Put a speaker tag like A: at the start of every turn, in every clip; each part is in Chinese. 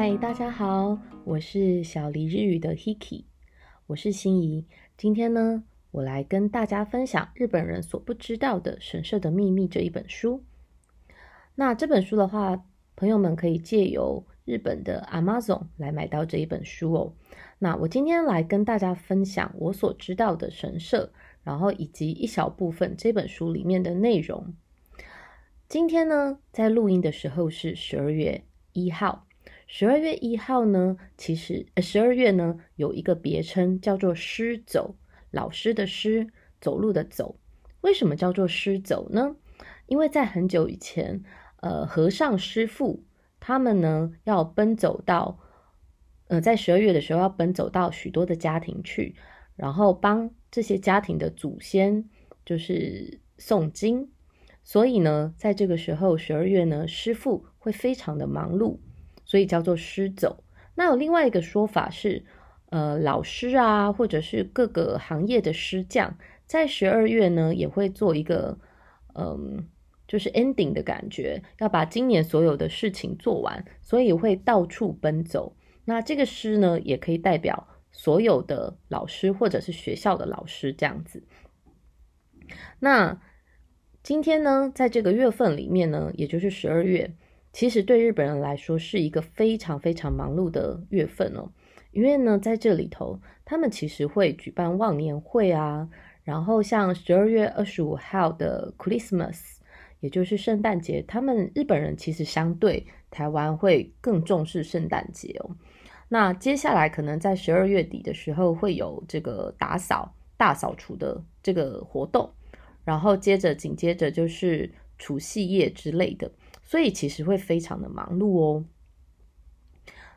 A: 嗨，大家好，我是小黎日语的 Hiki，我是心怡。今天呢，我来跟大家分享日本人所不知道的神社的秘密这一本书。那这本书的话，朋友们可以借由日本的 Amazon 来买到这一本书哦。那我今天来跟大家分享我所知道的神社，然后以及一小部分这本书里面的内容。今天呢，在录音的时候是十二月一号。十二月一号呢，其实呃，十二月呢有一个别称叫做师走，老师的师，走路的走。为什么叫做师走呢？因为在很久以前，呃，和尚师傅他们呢要奔走到，呃，在十二月的时候要奔走到许多的家庭去，然后帮这些家庭的祖先就是诵经。所以呢，在这个时候，十二月呢，师傅会非常的忙碌。所以叫做师走。那有另外一个说法是，呃，老师啊，或者是各个行业的师匠，在十二月呢，也会做一个，嗯，就是 ending 的感觉，要把今年所有的事情做完，所以会到处奔走。那这个师呢，也可以代表所有的老师或者是学校的老师这样子。那今天呢，在这个月份里面呢，也就是十二月。其实对日本人来说是一个非常非常忙碌的月份哦，因为呢，在这里头，他们其实会举办忘年会啊，然后像十二月二十五号的 Christmas，也就是圣诞节，他们日本人其实相对台湾会更重视圣诞节哦。那接下来可能在十二月底的时候会有这个打扫大扫除的这个活动，然后接着紧接着就是除夕夜之类的。所以其实会非常的忙碌哦。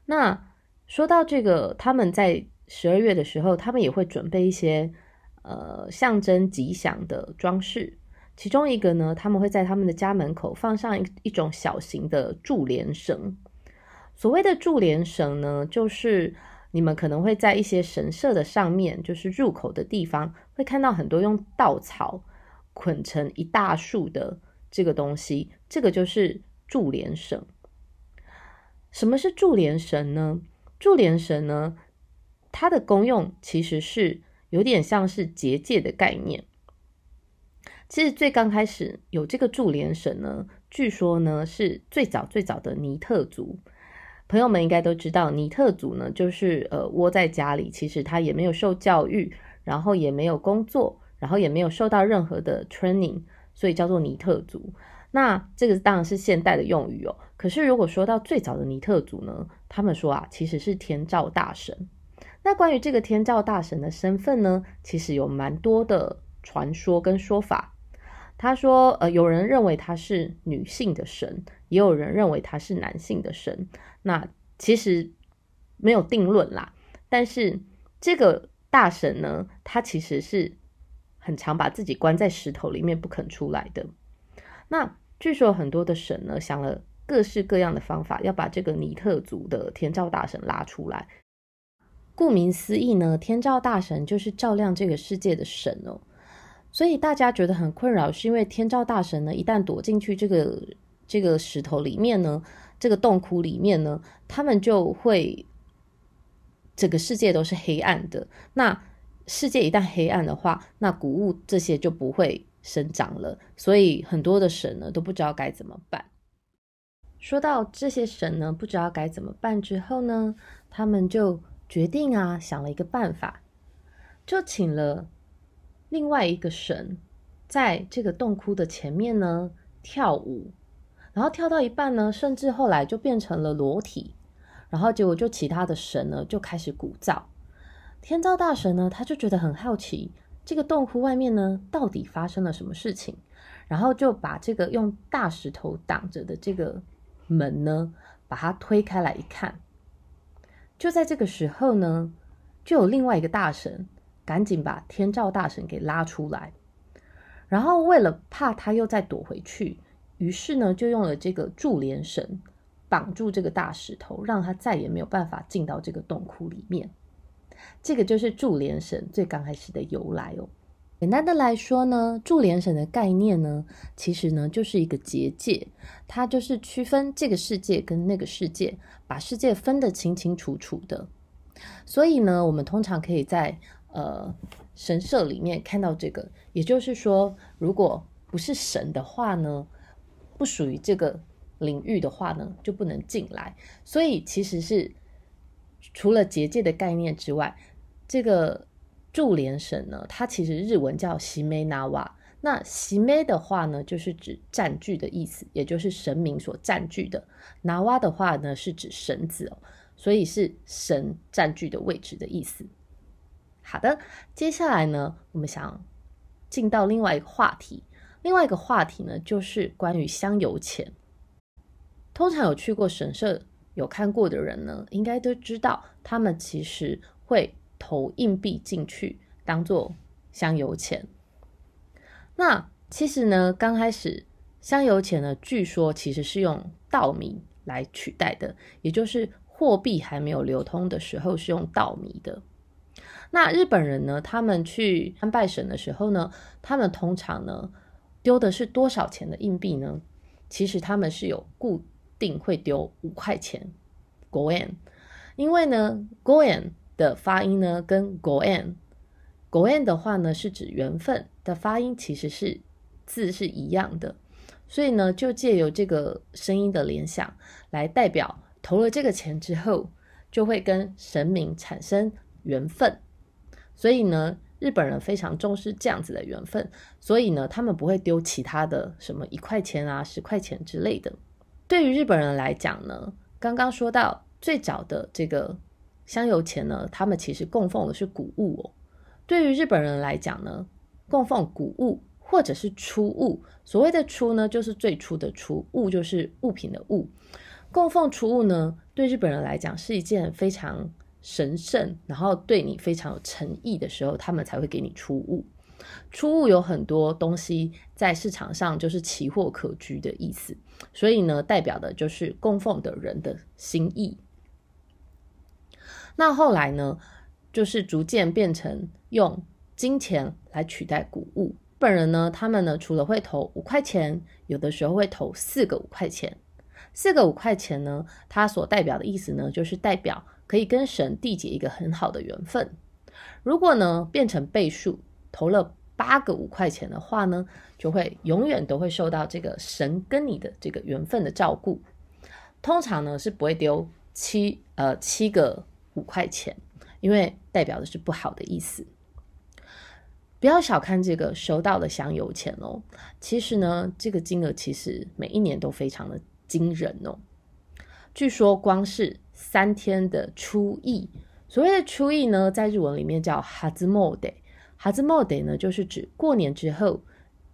A: 那说到这个，他们在十二月的时候，他们也会准备一些呃象征吉祥的装饰。其中一个呢，他们会在他们的家门口放上一一种小型的柱联绳。所谓的柱联绳呢，就是你们可能会在一些神社的上面，就是入口的地方，会看到很多用稻草捆成一大束的。这个东西，这个就是助连绳。什么是助连绳呢？助连绳呢，它的功用其实是有点像是结界的概念。其实最刚开始有这个助连绳呢，据说呢是最早最早的尼特族。朋友们应该都知道，尼特族呢就是呃窝在家里，其实他也没有受教育，然后也没有工作，然后也没有受到任何的 training。所以叫做尼特族，那这个当然是现代的用语哦。可是如果说到最早的尼特族呢，他们说啊，其实是天照大神。那关于这个天照大神的身份呢，其实有蛮多的传说跟说法。他说，呃，有人认为他是女性的神，也有人认为他是男性的神。那其实没有定论啦。但是这个大神呢，他其实是。很常把自己关在石头里面不肯出来的。那据说很多的神呢想了各式各样的方法，要把这个尼特族的天照大神拉出来。顾名思义呢，天照大神就是照亮这个世界的神哦。所以大家觉得很困扰，是因为天照大神呢一旦躲进去这个这个石头里面呢，这个洞窟里面呢，他们就会整个世界都是黑暗的。那世界一旦黑暗的话，那谷物这些就不会生长了。所以很多的神呢都不知道该怎么办。说到这些神呢不知道该怎么办之后呢，他们就决定啊想了一个办法，就请了另外一个神在这个洞窟的前面呢跳舞，然后跳到一半呢，甚至后来就变成了裸体，然后结果就其他的神呢就开始鼓噪。天照大神呢，他就觉得很好奇，这个洞窟外面呢，到底发生了什么事情？然后就把这个用大石头挡着的这个门呢，把它推开来一看，就在这个时候呢，就有另外一个大神赶紧把天照大神给拉出来，然后为了怕他又再躲回去，于是呢，就用了这个柱连绳绑住这个大石头，让他再也没有办法进到这个洞窟里面。这个就是柱连神最刚开始的由来哦。简单的来说呢，柱连神的概念呢，其实呢就是一个结界，它就是区分这个世界跟那个世界，把世界分得清清楚楚的。所以呢，我们通常可以在呃神社里面看到这个，也就是说，如果不是神的话呢，不属于这个领域的话呢，就不能进来。所以其实是除了结界的概念之外，这个。柱连神呢，它其实日文叫西梅纳瓦。那西梅的话呢，就是指占据的意思，也就是神明所占据的。拿瓦的话呢，是指绳子哦，所以是神占据的位置的意思。好的，接下来呢，我们想进到另外一个话题。另外一个话题呢，就是关于香油钱。通常有去过神社、有看过的人呢，应该都知道，他们其实会。投硬币进去当做香油钱。那其实呢，刚开始香油钱呢，据说其实是用稻米来取代的，也就是货币还没有流通的时候是用稻米的。那日本人呢，他们去参拜神的时候呢，他们通常呢丢的是多少钱的硬币呢？其实他们是有固定会丢五块钱 goen，因为呢 goen。的发音呢，跟 goen，goen 的话呢是指缘分的发音，其实是字是一样的，所以呢就借由这个声音的联想来代表投了这个钱之后就会跟神明产生缘分，所以呢日本人非常重视这样子的缘分，所以呢他们不会丢其他的什么一块钱啊十块钱之类的。对于日本人来讲呢，刚刚说到最早的这个。香油钱呢，他们其实供奉的是谷物哦。对于日本人来讲呢，供奉谷物或者是出物，所谓的出呢，就是最初的出，物就是物品的物。供奉出物呢，对日本人来讲是一件非常神圣，然后对你非常有诚意的时候，他们才会给你出物。初物有很多东西在市场上就是奇货可居的意思，所以呢，代表的就是供奉的人的心意。那后来呢，就是逐渐变成用金钱来取代谷物。本人呢，他们呢，除了会投五块钱，有的时候会投四个五块钱。四个五块钱呢，它所代表的意思呢，就是代表可以跟神缔结一个很好的缘分。如果呢变成倍数，投了八个五块钱的话呢，就会永远都会受到这个神跟你的这个缘分的照顾。通常呢是不会丢七呃七个。五块钱，因为代表的是不好的意思。不要小看这个收到的香油钱哦，其实呢，这个金额其实每一年都非常的惊人哦。据说光是三天的初一，所谓的初一呢，在日文里面叫哈兹莫德，哈兹莫德呢，就是指过年之后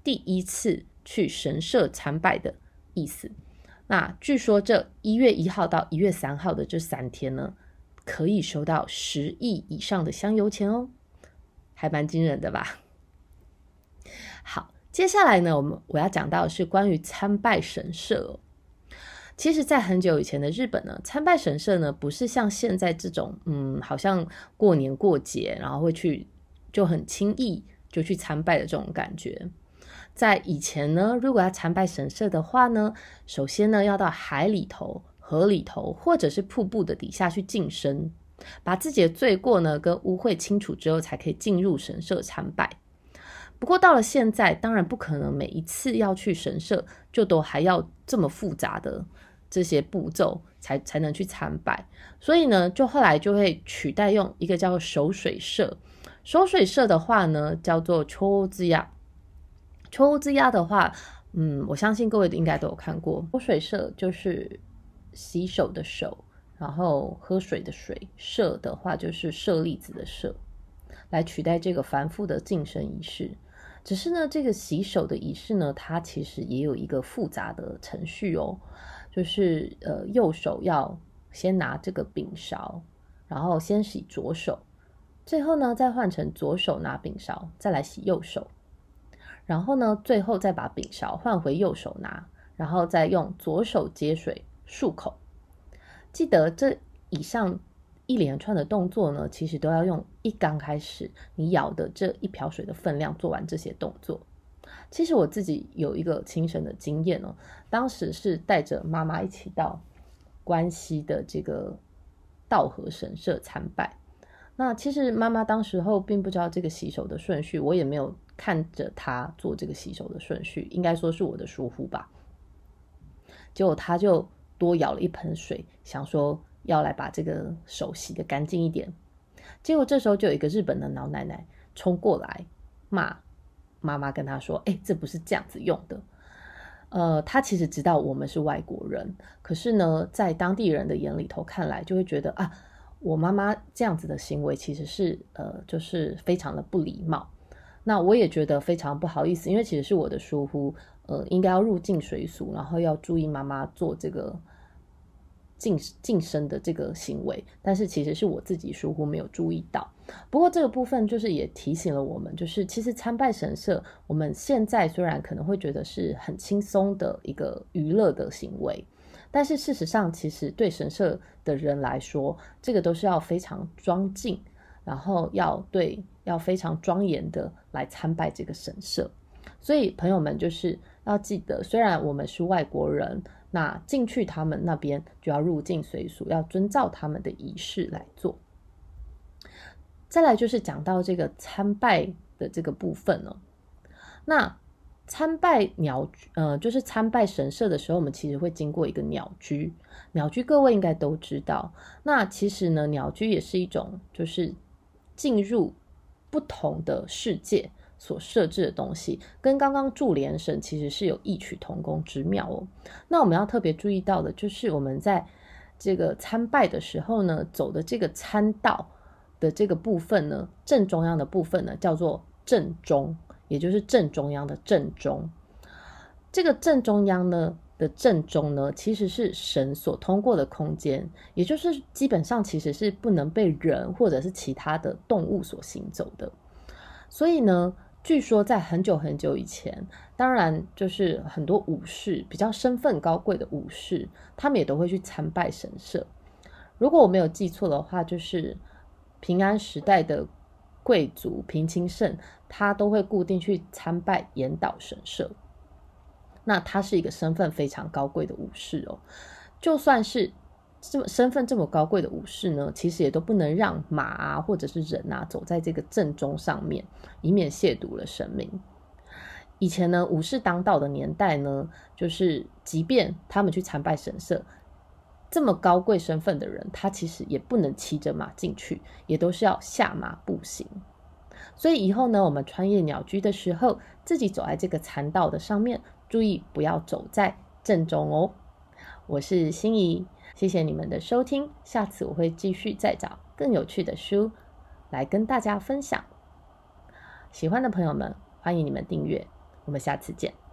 A: 第一次去神社参拜的意思。那据说这一月一号到一月三号的这三天呢。可以收到十亿以上的香油钱哦，还蛮惊人的吧？好，接下来呢，我们我要讲到是关于参拜神社。其实，在很久以前的日本呢，参拜神社呢，不是像现在这种，嗯，好像过年过节，然后会去就很轻易就去参拜的这种感觉。在以前呢，如果要参拜神社的话呢，首先呢，要到海里头。河里头，或者是瀑布的底下去净身，把自己的罪过呢跟污秽清除之后，才可以进入神社参拜。不过到了现在，当然不可能每一次要去神社就都还要这么复杂的这些步骤才才能去参拜。所以呢，就后来就会取代用一个叫做守水社。守水社的话呢，叫做秋之鸭。秋之鸭的话，嗯，我相信各位应该都有看过。守水社就是。洗手的手，然后喝水的水，舍的话就是舍利子的舍，来取代这个繁复的净身仪式。只是呢，这个洗手的仪式呢，它其实也有一个复杂的程序哦，就是呃，右手要先拿这个柄勺，然后先洗左手，最后呢再换成左手拿柄勺，再来洗右手，然后呢最后再把柄勺换回右手拿，然后再用左手接水。漱口，记得这以上一连串的动作呢，其实都要用一刚开始你舀的这一瓢水的分量做完这些动作。其实我自己有一个亲身的经验哦，当时是带着妈妈一起到关西的这个道和神社参拜。那其实妈妈当时候并不知道这个洗手的顺序，我也没有看着她做这个洗手的顺序，应该说是我的疏忽吧。结果她就多舀了一盆水，想说要来把这个手洗的干净一点。结果这时候就有一个日本的老奶奶冲过来骂。妈妈跟她说：“哎，这不是这样子用的。”呃，他其实知道我们是外国人，可是呢，在当地人的眼里头看来，就会觉得啊，我妈妈这样子的行为其实是呃，就是非常的不礼貌。那我也觉得非常不好意思，因为其实是我的疏忽，呃，应该要入境水俗，然后要注意妈妈做这个。晋晋升的这个行为，但是其实是我自己疏忽没有注意到。不过这个部分就是也提醒了我们，就是其实参拜神社，我们现在虽然可能会觉得是很轻松的一个娱乐的行为，但是事实上，其实对神社的人来说，这个都是要非常庄敬，然后要对要非常庄严的来参拜这个神社。所以朋友们就是要记得，虽然我们是外国人。那进去他们那边就要入境随俗，要遵照他们的仪式来做。再来就是讲到这个参拜的这个部分了。那参拜鸟呃，就是参拜神社的时候，我们其实会经过一个鸟居。鸟居各位应该都知道。那其实呢，鸟居也是一种，就是进入不同的世界。所设置的东西跟刚刚祝联神其实是有异曲同工之妙哦。那我们要特别注意到的，就是我们在这个参拜的时候呢，走的这个参道的这个部分呢，正中央的部分呢，叫做正中，也就是正中央的正中。这个正中央呢的正中呢，其实是神所通过的空间，也就是基本上其实是不能被人或者是其他的动物所行走的。所以呢。据说在很久很久以前，当然就是很多武士比较身份高贵的武士，他们也都会去参拜神社。如果我没有记错的话，就是平安时代的贵族平清盛，他都会固定去参拜岩岛神社。那他是一个身份非常高贵的武士哦，就算是。这么身份这么高贵的武士呢，其实也都不能让马啊或者是人啊走在这个正中上面，以免亵渎了神明。以前呢，武士当道的年代呢，就是即便他们去参拜神社，这么高贵身份的人，他其实也不能骑着马进去，也都是要下马步行。所以以后呢，我们穿越鸟居的时候，自己走在这个残道的上面，注意不要走在正中哦。我是心仪。谢谢你们的收听，下次我会继续再找更有趣的书来跟大家分享。喜欢的朋友们，欢迎你们订阅，我们下次见。